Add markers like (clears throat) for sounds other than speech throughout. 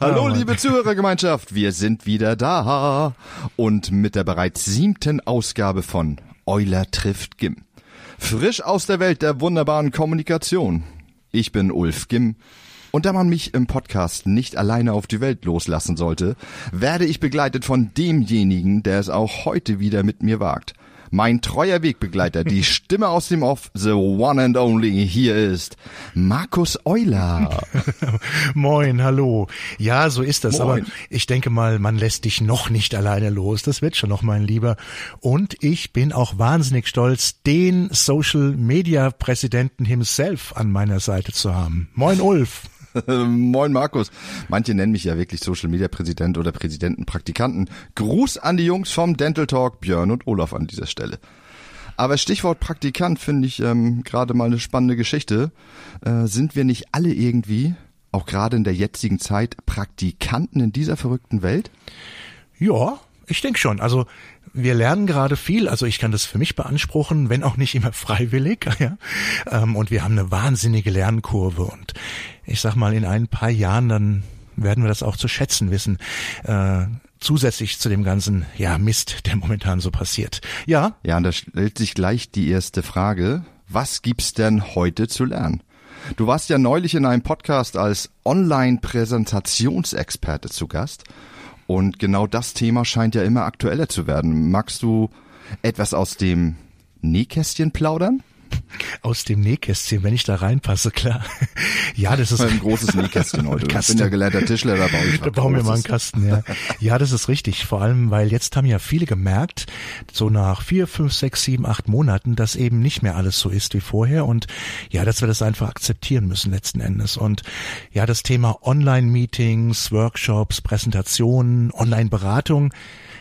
Hallo, liebe Zuhörergemeinschaft, wir sind wieder da und mit der bereits siebten Ausgabe von Euler trifft Gim. Frisch aus der Welt der wunderbaren Kommunikation. Ich bin Ulf Gim und da man mich im Podcast nicht alleine auf die Welt loslassen sollte, werde ich begleitet von demjenigen, der es auch heute wieder mit mir wagt mein treuer Wegbegleiter, die (laughs) Stimme aus dem Off, the one and only, hier ist Markus Euler. (laughs) Moin, hallo. Ja, so ist das, Moin. aber ich denke mal, man lässt dich noch nicht alleine los. Das wird schon noch, mein Lieber. Und ich bin auch wahnsinnig stolz, den Social Media Präsidenten himself an meiner Seite zu haben. Moin, Ulf. (laughs) Moin Markus. Manche nennen mich ja wirklich Social Media Präsident oder Präsidentenpraktikanten. Gruß an die Jungs vom Dental Talk, Björn und Olaf an dieser Stelle. Aber Stichwort Praktikant finde ich ähm, gerade mal eine spannende Geschichte. Äh, sind wir nicht alle irgendwie, auch gerade in der jetzigen Zeit, Praktikanten in dieser verrückten Welt? Ja, ich denke schon. Also wir lernen gerade viel, also ich kann das für mich beanspruchen, wenn auch nicht immer freiwillig, (laughs) ja. Ähm, und wir haben eine wahnsinnige Lernkurve und ich sag mal, in ein paar Jahren dann werden wir das auch zu schätzen wissen. Äh, zusätzlich zu dem ganzen, ja, Mist, der momentan so passiert. Ja. Ja, und da stellt sich gleich die erste Frage. Was gibt's denn heute zu lernen? Du warst ja neulich in einem Podcast als Online-Präsentationsexperte zu Gast und genau das Thema scheint ja immer aktueller zu werden. Magst du etwas aus dem Nähkästchen plaudern? Aus dem Nähkästchen, wenn ich da reinpasse, klar. Ja, das ist ein großes Nähkästchen heute. Kasten. Ich bin ja gelernter Tischler, da baue ich Da bauen wir mal einen Kasten, ja. (laughs) Ja, das ist richtig. Vor allem, weil jetzt haben ja viele gemerkt, so nach vier, fünf, sechs, sieben, acht Monaten, dass eben nicht mehr alles so ist wie vorher und ja, dass wir das einfach akzeptieren müssen letzten Endes. Und ja, das Thema Online-Meetings, Workshops, Präsentationen, Online-Beratung,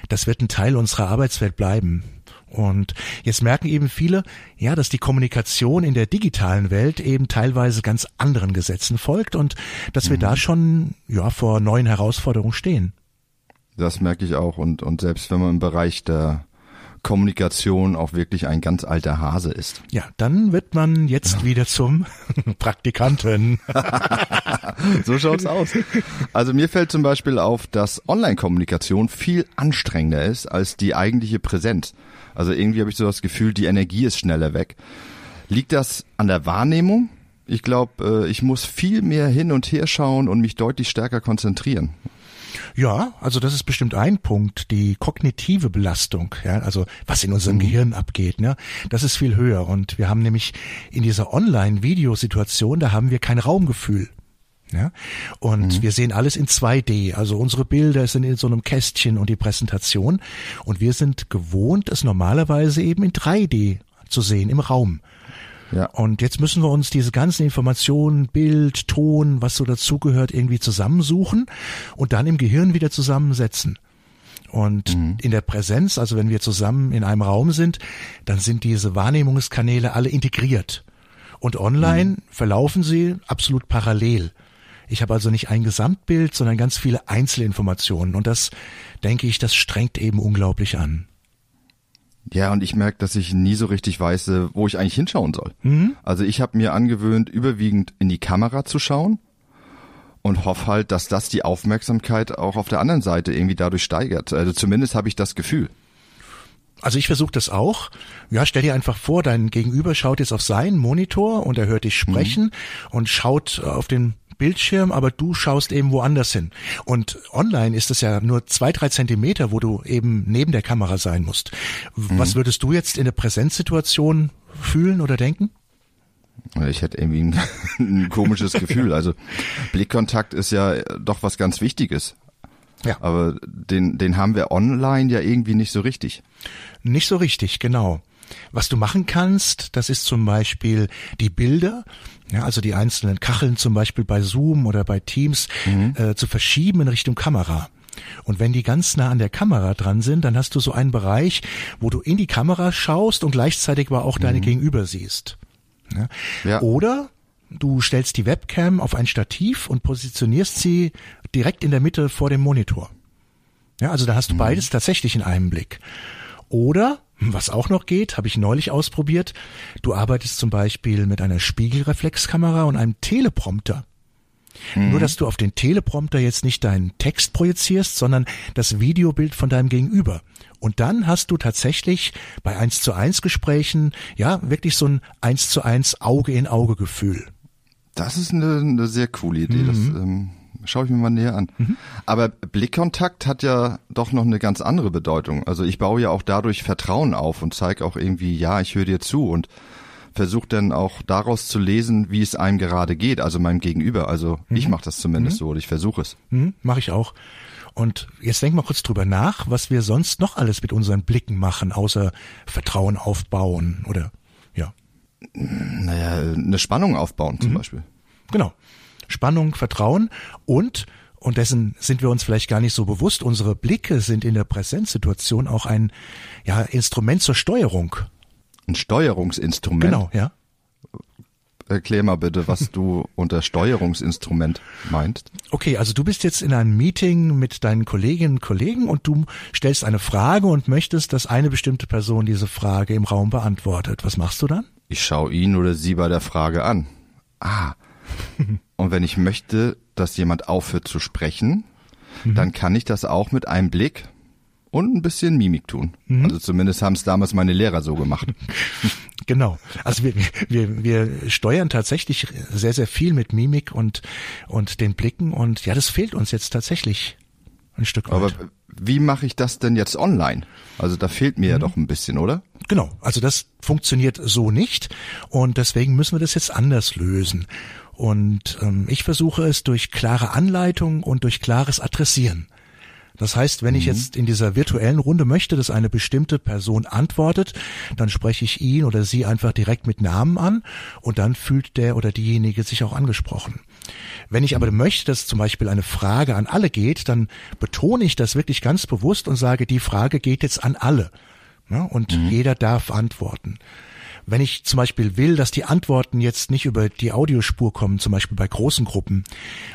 das wird ein Teil unserer Arbeitswelt bleiben. Und jetzt merken eben viele, ja, dass die Kommunikation in der digitalen Welt eben teilweise ganz anderen Gesetzen folgt und dass wir da mhm. schon, ja, vor neuen Herausforderungen stehen. Das merke ich auch und, und selbst wenn man im Bereich der Kommunikation auch wirklich ein ganz alter Hase ist. Ja, dann wird man jetzt ja. wieder zum (laughs) Praktikanten. (laughs) so schaut's aus. Also mir fällt zum Beispiel auf, dass Online-Kommunikation viel anstrengender ist als die eigentliche Präsenz. Also irgendwie habe ich so das Gefühl, die Energie ist schneller weg. Liegt das an der Wahrnehmung? Ich glaube, äh, ich muss viel mehr hin und her schauen und mich deutlich stärker konzentrieren. Ja, also das ist bestimmt ein Punkt, die kognitive Belastung, ja, also was in unserem mhm. Gehirn abgeht, ne, das ist viel höher und wir haben nämlich in dieser Online-Videosituation, da haben wir kein Raumgefühl. Ja? Und mhm. wir sehen alles in 2D. Also unsere Bilder sind in so einem Kästchen und die Präsentation. Und wir sind gewohnt, es normalerweise eben in 3D zu sehen im Raum. Ja. Und jetzt müssen wir uns diese ganzen Informationen, Bild, Ton, was so dazugehört, irgendwie zusammensuchen und dann im Gehirn wieder zusammensetzen. Und mhm. in der Präsenz, also wenn wir zusammen in einem Raum sind, dann sind diese Wahrnehmungskanäle alle integriert. Und online mhm. verlaufen sie absolut parallel. Ich habe also nicht ein Gesamtbild, sondern ganz viele Einzelinformationen. Und das, denke ich, das strengt eben unglaublich an. Ja, und ich merke, dass ich nie so richtig weiß, äh, wo ich eigentlich hinschauen soll. Mhm. Also ich habe mir angewöhnt, überwiegend in die Kamera zu schauen und hoffe halt, dass das die Aufmerksamkeit auch auf der anderen Seite irgendwie dadurch steigert. Also zumindest habe ich das Gefühl. Also ich versuche das auch. Ja, stell dir einfach vor, dein Gegenüber schaut jetzt auf seinen Monitor und er hört dich sprechen mhm. und schaut auf den Bildschirm, aber du schaust eben woanders hin. Und online ist es ja nur zwei, drei Zentimeter, wo du eben neben der Kamera sein musst. Mhm. Was würdest du jetzt in der Präsenzsituation fühlen oder denken? Ich hätte irgendwie ein, (laughs) ein komisches Gefühl. (laughs) Also Blickkontakt ist ja doch was ganz Wichtiges. Ja. Aber den, den haben wir online ja irgendwie nicht so richtig. Nicht so richtig, genau. Was du machen kannst, das ist zum Beispiel die Bilder, ja, also die einzelnen Kacheln zum Beispiel bei Zoom oder bei Teams mhm. äh, zu verschieben in Richtung Kamera. Und wenn die ganz nah an der Kamera dran sind, dann hast du so einen Bereich, wo du in die Kamera schaust und gleichzeitig aber auch deine mhm. Gegenüber siehst. Ja? Ja. Oder du stellst die Webcam auf ein Stativ und positionierst sie direkt in der Mitte vor dem Monitor. Ja, also da hast du mhm. beides tatsächlich in einem Blick. Oder was auch noch geht, habe ich neulich ausprobiert. Du arbeitest zum Beispiel mit einer Spiegelreflexkamera und einem Teleprompter. Nur, dass du auf den Teleprompter jetzt nicht deinen Text projizierst, sondern das Videobild von deinem Gegenüber. Und dann hast du tatsächlich bei 1 zu 1 Gesprächen, ja, wirklich so ein 1 zu 1 Auge in Auge Gefühl. Das ist eine, eine sehr coole Idee. Das ähm, schaue ich mir mal näher an. Aber Blickkontakt hat ja doch noch eine ganz andere Bedeutung. Also ich baue ja auch dadurch Vertrauen auf und zeige auch irgendwie, ja, ich höre dir zu und versuche dann auch daraus zu lesen, wie es einem gerade geht, also meinem Gegenüber. Also ich mache das zumindest so oder ich versuche es. Hm, Mache ich auch. Und jetzt denk mal kurz drüber nach, was wir sonst noch alles mit unseren Blicken machen, außer Vertrauen aufbauen oder ja, Naja, eine Spannung aufbauen zum Beispiel. genau. Spannung, Vertrauen und und dessen sind wir uns vielleicht gar nicht so bewusst. Unsere Blicke sind in der Präsenzsituation auch ein ja, Instrument zur Steuerung. Ein Steuerungsinstrument. Genau, ja. Erklär mal bitte, was du (laughs) unter Steuerungsinstrument meinst. Okay, also du bist jetzt in einem Meeting mit deinen Kolleginnen und Kollegen und du stellst eine Frage und möchtest, dass eine bestimmte Person diese Frage im Raum beantwortet. Was machst du dann? Ich schaue ihn oder sie bei der Frage an. Ah. Und wenn ich möchte, dass jemand aufhört zu sprechen, dann kann ich das auch mit einem Blick und ein bisschen Mimik tun. Also zumindest haben es damals meine Lehrer so gemacht. (laughs) Genau. Also wir, wir, wir steuern tatsächlich sehr, sehr viel mit Mimik und, und den Blicken und ja, das fehlt uns jetzt tatsächlich ein Stück weit. Aber wie mache ich das denn jetzt online? Also da fehlt mir ja doch ein bisschen, oder? Genau, also das funktioniert so nicht und deswegen müssen wir das jetzt anders lösen. Und ähm, ich versuche es durch klare Anleitung und durch klares Adressieren. Das heißt, wenn ich jetzt in dieser virtuellen Runde möchte, dass eine bestimmte Person antwortet, dann spreche ich ihn oder sie einfach direkt mit Namen an und dann fühlt der oder diejenige sich auch angesprochen. Wenn ich aber möchte, dass zum Beispiel eine Frage an alle geht, dann betone ich das wirklich ganz bewusst und sage, die Frage geht jetzt an alle. Ja, und jeder darf antworten. Wenn ich zum Beispiel will, dass die Antworten jetzt nicht über die Audiospur kommen, zum Beispiel bei großen Gruppen,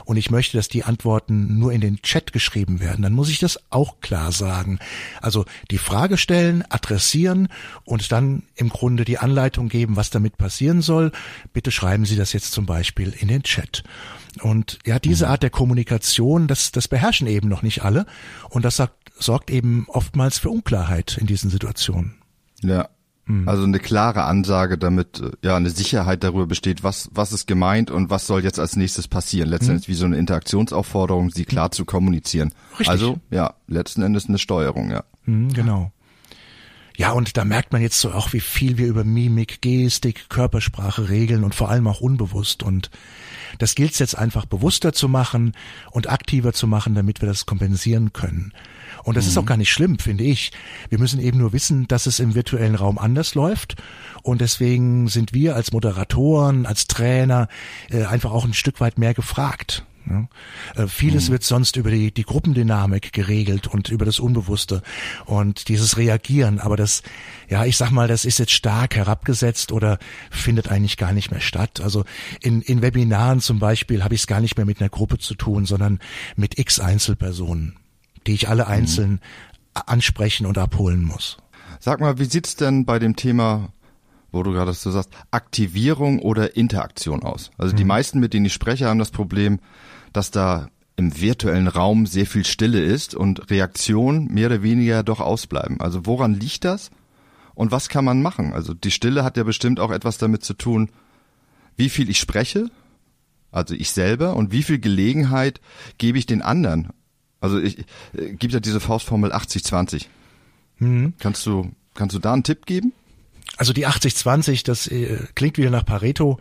und ich möchte, dass die Antworten nur in den Chat geschrieben werden, dann muss ich das auch klar sagen. Also die Frage stellen, adressieren und dann im Grunde die Anleitung geben, was damit passieren soll. Bitte schreiben Sie das jetzt zum Beispiel in den Chat. Und ja, diese Art der Kommunikation, das, das beherrschen eben noch nicht alle. Und das sagt, sorgt eben oftmals für Unklarheit in diesen Situationen. Ja. Also eine klare Ansage, damit äh, ja eine Sicherheit darüber besteht, was was ist gemeint und was soll jetzt als nächstes passieren. Letztendlich wie so eine Interaktionsaufforderung, sie klar zu kommunizieren. Richtig. Also ja, letzten Endes eine Steuerung, ja. Mhm, genau. Ja, und da merkt man jetzt so auch, wie viel wir über Mimik, Gestik, Körpersprache regeln und vor allem auch unbewusst. Und das gilt es jetzt einfach bewusster zu machen und aktiver zu machen, damit wir das kompensieren können. Und das ist auch gar nicht schlimm, finde ich. Wir müssen eben nur wissen, dass es im virtuellen Raum anders läuft. Und deswegen sind wir als Moderatoren, als Trainer äh, einfach auch ein Stück weit mehr gefragt. Ja. Äh, vieles wird sonst über die, die Gruppendynamik geregelt und über das Unbewusste und dieses Reagieren. Aber das, ja, ich sag mal, das ist jetzt stark herabgesetzt oder findet eigentlich gar nicht mehr statt. Also in, in Webinaren zum Beispiel habe ich es gar nicht mehr mit einer Gruppe zu tun, sondern mit x Einzelpersonen, die ich alle einzeln ansprechen und abholen muss. Sag mal, wie sieht's denn bei dem Thema, wo du gerade so sagst, Aktivierung oder Interaktion aus? Also die meisten, mit denen ich spreche, haben das Problem, dass da im virtuellen Raum sehr viel Stille ist und Reaktionen mehr oder weniger doch ausbleiben. Also woran liegt das? Und was kann man machen? Also die Stille hat ja bestimmt auch etwas damit zu tun, wie viel ich spreche, also ich selber, und wie viel Gelegenheit gebe ich den anderen. Also ich, äh, gibt ja diese Faustformel 80-20. Kannst du, kannst du da einen Tipp geben? Also die 80-20, das äh, klingt wieder nach Pareto.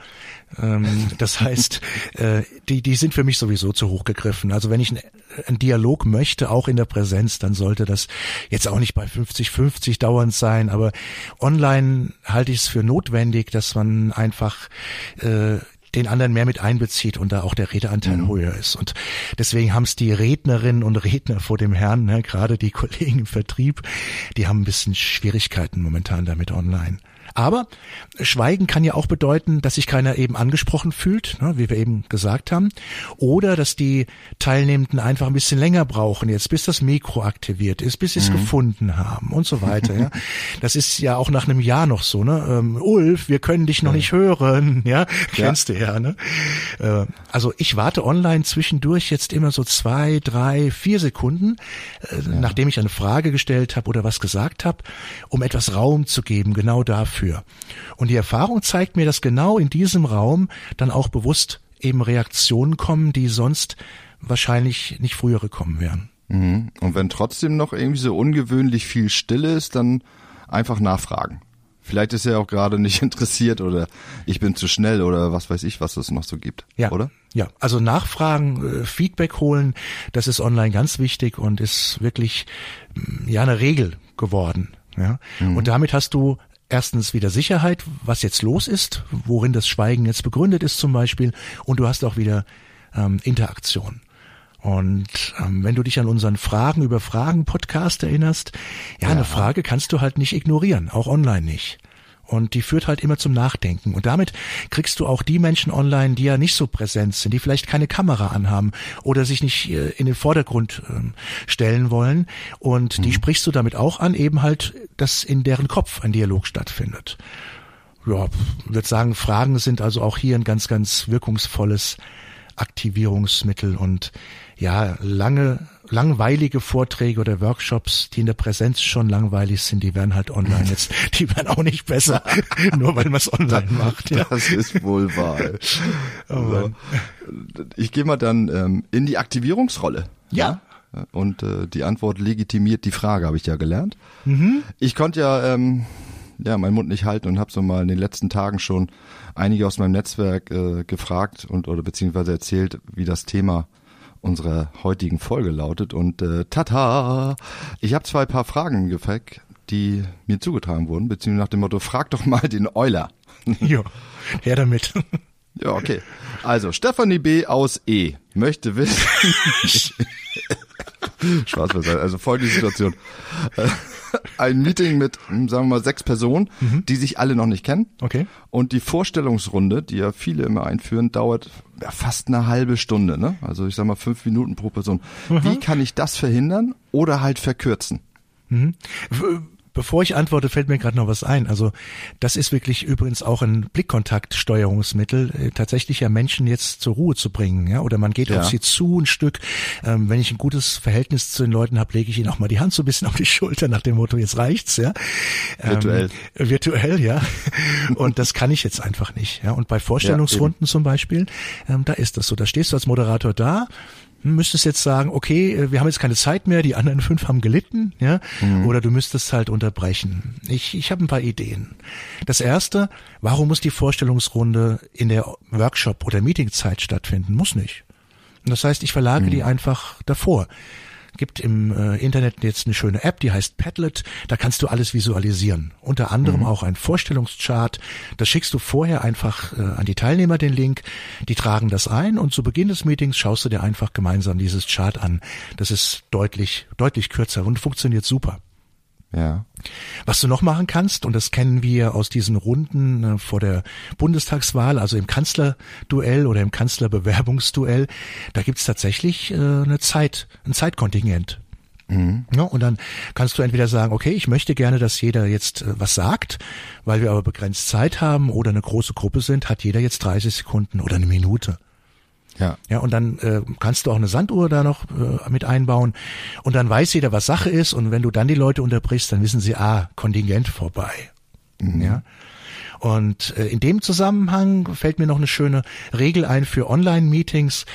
Ähm, (laughs) das heißt, äh, die, die sind für mich sowieso zu hoch gegriffen. Also wenn ich einen, einen Dialog möchte, auch in der Präsenz, dann sollte das jetzt auch nicht bei 50-50 dauernd sein. Aber online halte ich es für notwendig, dass man einfach äh, den anderen mehr mit einbezieht und da auch der Redeanteil höher ist. Und deswegen haben es die Rednerinnen und Redner vor dem Herrn, ne, gerade die (laughs) Kollegen im Vertrieb, die haben ein bisschen Schwierigkeiten momentan damit online. Aber Schweigen kann ja auch bedeuten, dass sich keiner eben angesprochen fühlt, ne, wie wir eben gesagt haben, oder dass die Teilnehmenden einfach ein bisschen länger brauchen, jetzt bis das Mikro aktiviert ist, bis sie es mhm. gefunden haben und so weiter. Ja. (laughs) Das ist ja auch nach einem Jahr noch so, ne? Ähm, Ulf, wir können dich noch nicht hören, ja, kennst ja. du ja, ne? Äh, also ich warte online zwischendurch jetzt immer so zwei, drei, vier Sekunden, äh, ja. nachdem ich eine Frage gestellt habe oder was gesagt habe, um etwas Raum zu geben, genau dafür. Und die Erfahrung zeigt mir, dass genau in diesem Raum dann auch bewusst eben Reaktionen kommen, die sonst wahrscheinlich nicht frühere kommen wären. Mhm. Und wenn trotzdem noch irgendwie so ungewöhnlich viel Stille ist, dann einfach nachfragen. Vielleicht ist er auch gerade nicht (laughs) interessiert oder ich bin zu schnell oder was weiß ich, was es noch so gibt. Ja. Oder? Ja, also nachfragen, äh, Feedback holen, das ist online ganz wichtig und ist wirklich mm, ja eine Regel geworden. Ja. Mhm. Und damit hast du erstens wieder Sicherheit, was jetzt los ist, worin das Schweigen jetzt begründet ist zum Beispiel, und du hast auch wieder ähm, Interaktion. Und ähm, wenn du dich an unseren Fragen über Fragen Podcast erinnerst, ja, ja, eine Frage kannst du halt nicht ignorieren, auch online nicht. Und die führt halt immer zum Nachdenken. Und damit kriegst du auch die Menschen online, die ja nicht so präsent sind, die vielleicht keine Kamera anhaben oder sich nicht äh, in den Vordergrund äh, stellen wollen. Und mhm. die sprichst du damit auch an, eben halt, dass in deren Kopf ein Dialog stattfindet. Ja, ich würde sagen, Fragen sind also auch hier ein ganz, ganz wirkungsvolles Aktivierungsmittel und ja, lange, langweilige Vorträge oder Workshops, die in der Präsenz schon langweilig sind, die werden halt online jetzt, (laughs) die werden auch nicht besser, (laughs) nur weil man es online macht. Ja. Das ist wohl wahr. (laughs) Also, ich gehe mal dann ähm, in die Aktivierungsrolle. Ja. ja? Und äh, die Antwort legitimiert die Frage, habe ich ja gelernt. Mhm. Ich konnte ja ähm, ja meinen Mund nicht halten und habe so mal in den letzten Tagen schon einige aus meinem Netzwerk äh, gefragt und oder beziehungsweise erzählt, wie das Thema unserer heutigen Folge lautet. Und äh, tata, ich habe zwei paar Fragen im Gepäck, die mir zugetragen wurden, beziehungsweise nach dem Motto, frag doch mal den Euler. (laughs) jo, her damit. (laughs) Ja, okay. Also, Stefanie B. aus E. möchte wissen. (laughs) Spaß beiseite. Also folgende Situation. Ein Meeting mit, hm, sagen wir mal, sechs Personen, mhm. die sich alle noch nicht kennen. Okay. Und die Vorstellungsrunde, die ja viele immer einführen, dauert ja, fast eine halbe Stunde. Ne? Also ich sag mal fünf Minuten pro Person. Mhm. Wie kann ich das verhindern oder halt verkürzen? Mhm. Bevor ich antworte, fällt mir gerade noch was ein. Also das ist wirklich übrigens auch ein Blickkontaktsteuerungsmittel, äh, tatsächlich ja Menschen jetzt zur Ruhe zu bringen. Ja? Oder man geht ja. auf sie zu ein Stück. Ähm, wenn ich ein gutes Verhältnis zu den Leuten habe, lege ich ihnen auch mal die Hand so ein bisschen auf die Schulter nach dem Motto, jetzt reicht's. Ja? Ähm, virtuell. Virtuell, ja. Und das kann ich jetzt einfach nicht. Ja? Und bei Vorstellungsrunden ja, zum Beispiel, ähm, da ist das so. Da stehst du als Moderator da, müsstest jetzt sagen, okay, äh, wir haben jetzt keine Zeit mehr, die anderen (laughs) fünf haben gelitten, ja, mhm. oder du müsstest halt unterbrechen. Ich, ich habe ein paar Ideen. Das erste, warum muss die Vorstellungsrunde in der Workshop- oder Meetingzeit stattfinden? Muss nicht. Das heißt, ich verlage mhm. die einfach davor gibt im äh, Internet jetzt eine schöne App, die heißt Padlet. Da kannst du alles visualisieren. Unter anderem mhm. auch ein Vorstellungschart. Das schickst du vorher einfach äh, an die Teilnehmer den Link. Die tragen das ein und zu Beginn des Meetings schaust du dir einfach gemeinsam dieses Chart an. Das ist deutlich, deutlich kürzer und funktioniert super. Ja. Was du noch machen kannst, und das kennen wir aus diesen Runden äh, vor der Bundestagswahl, also im Kanzlerduell oder im Kanzlerbewerbungsduell, da gibt's tatsächlich äh, eine Zeit, ein Zeitkontingent. Mhm. Ja, und dann kannst du entweder sagen, okay, ich möchte gerne, dass jeder jetzt äh, was sagt, weil wir aber begrenzt Zeit haben oder eine große Gruppe sind, hat jeder jetzt 30 Sekunden oder eine Minute. Ja. Ja, und dann äh, kannst du auch eine Sanduhr da noch äh, mit einbauen und dann weiß jeder, was Sache ist und wenn du dann die Leute unterbrichst, dann wissen sie, ah, Kontingent vorbei. Mhm. Ja. Und äh, in dem Zusammenhang fällt mir noch eine schöne Regel ein für Online-Meetings.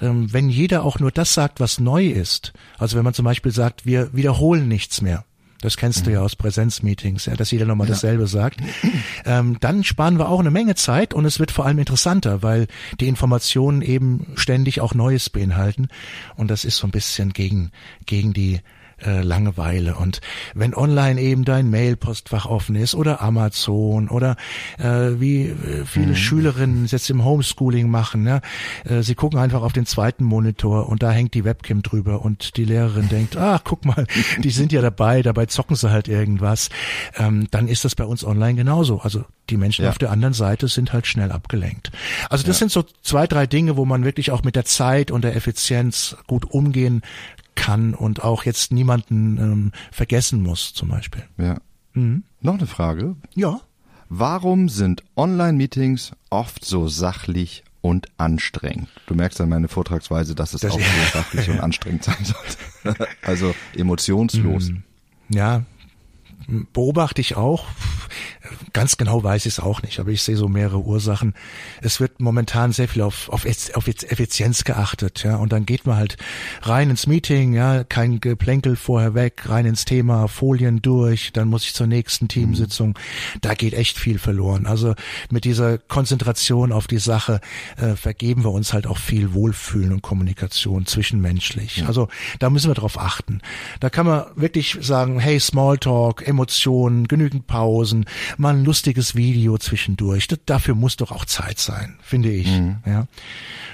Ähm, wenn jeder auch nur das sagt, was neu ist, also wenn man zum Beispiel sagt, wir wiederholen nichts mehr, das kennst mhm. du ja aus Präsenzmeetings, ja, dass jeder nochmal ja. dasselbe sagt. (clears throat) Ähm, dann sparen wir auch eine Menge Zeit und es wird vor allem interessanter, weil die Informationen eben ständig auch Neues beinhalten. Und das ist so ein bisschen gegen, gegen die äh, Langeweile. Und wenn online eben dein Mailpostfach offen ist oder Amazon oder äh, wie äh, viele mhm. Schülerinnen jetzt im Homeschooling machen, ne? Äh, sie gucken einfach auf den zweiten Monitor und da hängt die Webcam drüber und die Lehrerin (laughs) denkt, ah, guck mal, die sind ja dabei, dabei zocken sie halt irgendwas. Ähm, dann ist das bei uns online genauso. Also die Menschen ja. auf der anderen Seite sind halt schnell abgelenkt. Also das ja. sind so zwei, drei Dinge, wo man wirklich auch mit der Zeit und der Effizienz gut umgehen kann und auch jetzt niemanden ähm, vergessen muss, zum Beispiel. Ja. Mhm. Noch eine Frage. Ja. Warum sind Online-Meetings oft so sachlich und anstrengend? Du merkst an meine Vortragsweise, dass es das, auch (laughs) so sachlich und anstrengend sein sollte. (laughs) also emotionslos. Mhm. Ja, beobachte ich auch. Ganz genau weiß ich es auch nicht, aber ich sehe so mehrere Ursachen. Es wird momentan sehr viel auf, auf, auf Effizienz geachtet, ja, und dann geht man halt rein ins Meeting, ja, kein Geplänkel vorher weg, rein ins Thema, Folien durch, dann muss ich zur nächsten Teamsitzung. Da geht echt viel verloren. Also mit dieser Konzentration auf die Sache äh, vergeben wir uns halt auch viel Wohlfühlen und Kommunikation zwischenmenschlich. Also da müssen wir drauf achten. Da kann man wirklich sagen, hey, Smalltalk, Emotionen, genügend Pausen, mal ein lustiges Video zwischendurch. Das, dafür muss doch auch Zeit sein, finde ich. Mhm. Ja.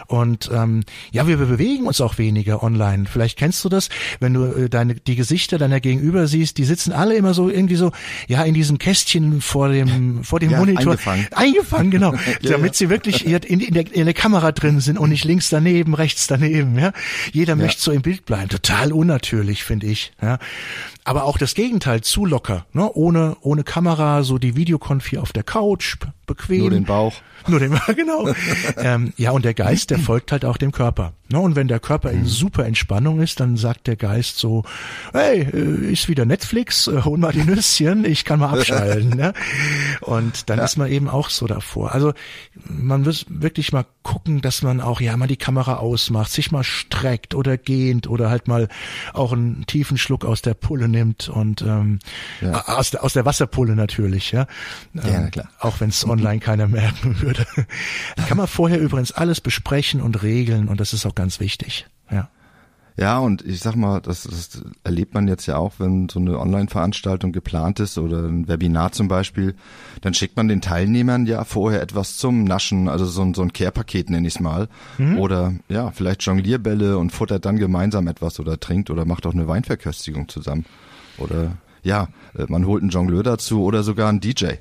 Und ähm, ja, wir, bewegen uns auch weniger online. Vielleicht kennst du das, wenn du äh, deine die Gesichter deiner Gegenüber siehst, die sitzen alle immer so irgendwie so ja in diesen Kästchen vor dem vor dem ja, Monitor eingefangen, eingefangen genau, (laughs) ja, damit sie wirklich in, in, der, in der Kamera drin sind und nicht links daneben, rechts daneben. Ja, jeder möchte so im Bild bleiben. Total unnatürlich, finde ich. Ja, aber auch das Gegenteil, zu locker, ne? ohne, ohne Kamera, so die Videokonfi auf der Couch, bequem. Nur den Bauch. (laughs) Nur den Bauch, genau. ähm, ja, und der Geist, der folgt halt auch dem Körper. Ne? Und wenn der Körper in mhm. super Entspannung ist, dann sagt der Geist so, hey, äh, ist wieder Netflix, äh, hol mal die Nüsschen, ich kann mal abschalten. ne? Und dann ja. ist man eben auch so davor. Also man muss wirklich mal gucken, dass man auch, ja, mal die Kamera ausmacht, sich mal streckt oder gehend oder halt mal auch einen tiefen Schluck aus der Pulle nimmt und ähm, ja. aus, der, aus der Wasserpulle natürlich, ja. Ähm, ja, klar. Auch wenn es online keiner merken würde. Kann man vorher übrigens alles besprechen und regeln und das ist auch ganz wichtig, ja. Ja, und ich sag mal, das, das erlebt man jetzt ja auch, wenn so eine Online-Veranstaltung geplant ist oder ein Webinar zum Beispiel, dann schickt man den Teilnehmern ja vorher etwas zum Naschen, also so ein, so ein Care-Paket nenne ich mal. Mhm. Oder ja, vielleicht Jonglierbälle und futtert dann gemeinsam etwas oder trinkt oder macht auch eine Weinverköstigung zusammen. Oder ja, äh, man holt einen Jongleur dazu oder sogar einen DJ.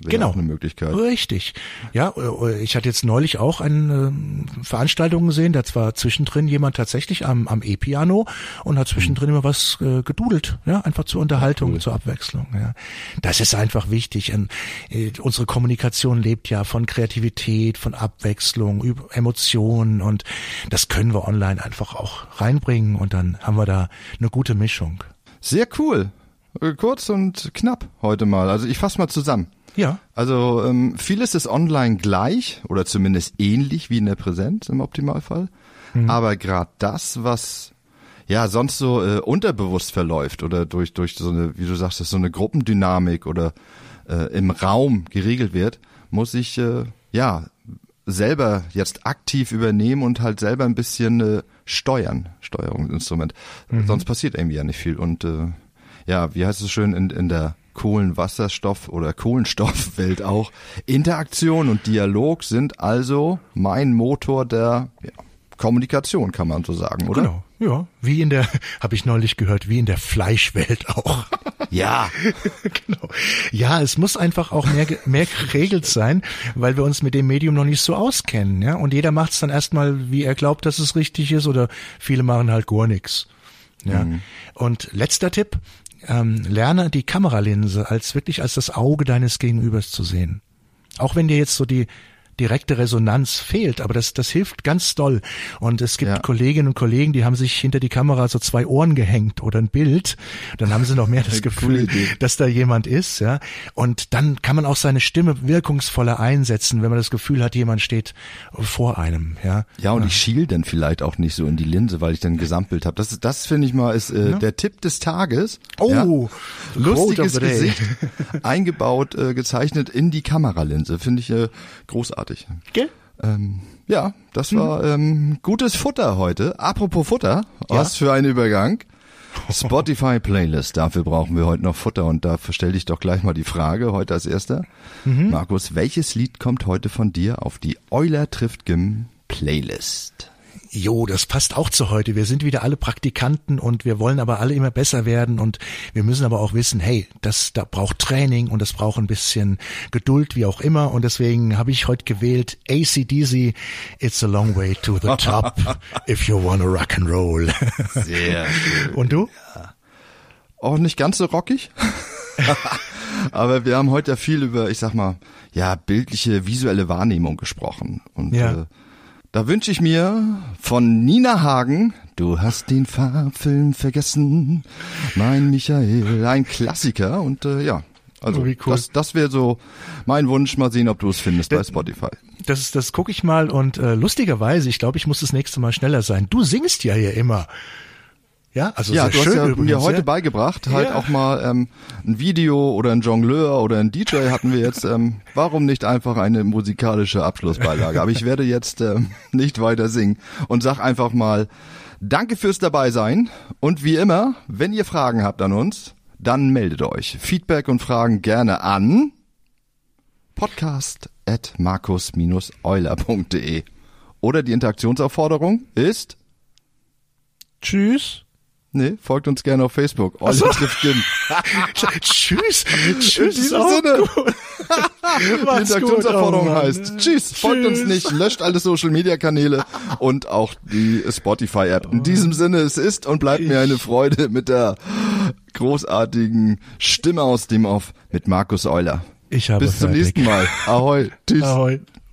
Wäre genau. eine Möglichkeit. Richtig. Ja, äh, ich hatte jetzt neulich auch eine äh, Veranstaltung gesehen, da war zwischendrin jemand tatsächlich am, am E-Piano und hat zwischendrin immer was äh, gedudelt, ja, einfach zur Unterhaltung, cool. zur Abwechslung, ja. Das ist einfach wichtig. Und, äh, unsere Kommunikation lebt ja von Kreativität, von Abwechslung, Emotionen und das können wir online einfach auch reinbringen und dann haben wir da eine gute Mischung. Sehr cool. Äh, kurz und knapp heute mal. Also ich fasse mal zusammen. Ja. Also ähm, vieles ist online gleich oder zumindest ähnlich wie in der Präsenz im Optimalfall. Mhm. Aber gerade das, was ja sonst so äh, unterbewusst verläuft oder durch durch so eine, wie du sagst, so eine Gruppendynamik oder äh, im Raum geregelt wird, muss ich äh, ja selber jetzt aktiv übernehmen und halt selber ein bisschen äh, steuern, Steuerungsinstrument. Mhm. Sonst passiert irgendwie ja nicht viel. Und äh, ja, wie heißt es schön in, in der Kohlenwasserstoff- oder Kohlenstoffwelt auch. Interaktion und Dialog sind also mein Motor der ja, Kommunikation, kann man so sagen, oder? Genau. Ja, wie in der, (laughs) habe ich neulich gehört, wie in der Fleischwelt auch. (laughs) Ja. (laughs) genau. Ja, es muss einfach auch mehr, mehr geregelt sein, weil wir uns mit dem Medium noch nicht so auskennen, ja. Und jeder macht es dann erstmal, wie er glaubt, dass es richtig ist, oder viele machen halt gar nichts. Ja. Mhm. Und letzter Tipp, ähm, lerne die Kameralinse als wirklich als das Auge deines Gegenübers zu sehen. Auch wenn dir jetzt so die direkte Resonanz fehlt, aber das, das hilft ganz doll. Und es gibt ja. Kolleginnen und Kollegen, die haben sich hinter die Kamera so zwei Ohren gehängt oder ein Bild. Dann haben sie noch mehr (laughs) das Gefühl, dass da jemand ist, ja. Und dann kann man auch seine Stimme wirkungsvoller einsetzen, wenn man das Gefühl hat, jemand steht vor einem, ja. Ja, und ja. ich schiel dann vielleicht auch nicht so in die Linse, weil ich dann ein Gesamtbild habe. Das, das finde ich mal ist äh, ja. der Tipp des Tages. Oh, ja. lustiges Gesicht (laughs) eingebaut, äh, gezeichnet in die Kameralinse. Finde ich äh, großartig großartig. Gell? Ähm, ja, das war mhm. ähm, gutes Futter heute. Apropos Futter, was für ein Übergang. Spotify Playlist, dafür brauchen wir heute noch Futter und dafür stelle ich doch gleich mal die Frage, heute als erster. Mhm. Markus, welches Lied kommt heute von dir auf die Euler trifft Gim Playlist? Jo, das passt auch zu heute. Wir sind wieder alle Praktikanten und wir wollen aber alle immer besser werden und wir müssen aber auch wissen, hey, das da braucht Training und das braucht ein bisschen Geduld, wie auch immer. Und deswegen habe ich heute gewählt ACDC, It's a long way to the top (laughs) if you wanna rock and roll. Sehr schön. Und du? Auch nicht ganz so rockig. (laughs) Aber wir haben heute ja viel über, ich sag mal, ja, bildliche, visuelle Wahrnehmung gesprochen. Und Ja. äh, da wünsche ich mir von Nina Hagen, du hast den Farbfilm vergessen, mein Michael, ein Klassiker. Und äh, ja, also Oh, cool. das, das wäre so mein Wunsch. Mal sehen, ob du es findest bei Spotify. Das, das gucke ich mal und äh, lustigerweise, ich glaube, ich muss das nächste Mal schneller sein. Du singst ja hier immer. Ja, also Ja, sehr du hast schön ja übrigens, mir heute ja? beigebracht, halt Ja. auch mal ähm, ein Video oder ein Jongleur oder ein DJ hatten wir jetzt. Ähm, warum nicht einfach eine musikalische Abschlussbeilage? Aber ich werde jetzt ähm, nicht weiter singen und sag einfach mal Danke fürs dabei sein und wie immer, wenn ihr Fragen habt an uns, dann meldet euch. Feedback und Fragen gerne an podcast at markus-euler.de oder die Interaktionsaufforderung ist Tschüss. Nee, folgt uns gerne auf Facebook. Euler so. trifft Jim. (laughs) Tschüss. In Tschüss. diesem Sinne. (laughs) Die Interaktionsaufforderung oh heißt Tschüss, folgt uns Tschüss. nicht, löscht alle Social Media Kanäle und auch die Spotify App. In diesem Sinne, es ist und bleibt mir eine Freude mit der großartigen Stimme aus dem Off mit Markus Euler. Ich habe Bis zum fertig. nächsten Mal. Ahoi. (laughs) Tschüss. Ahoi.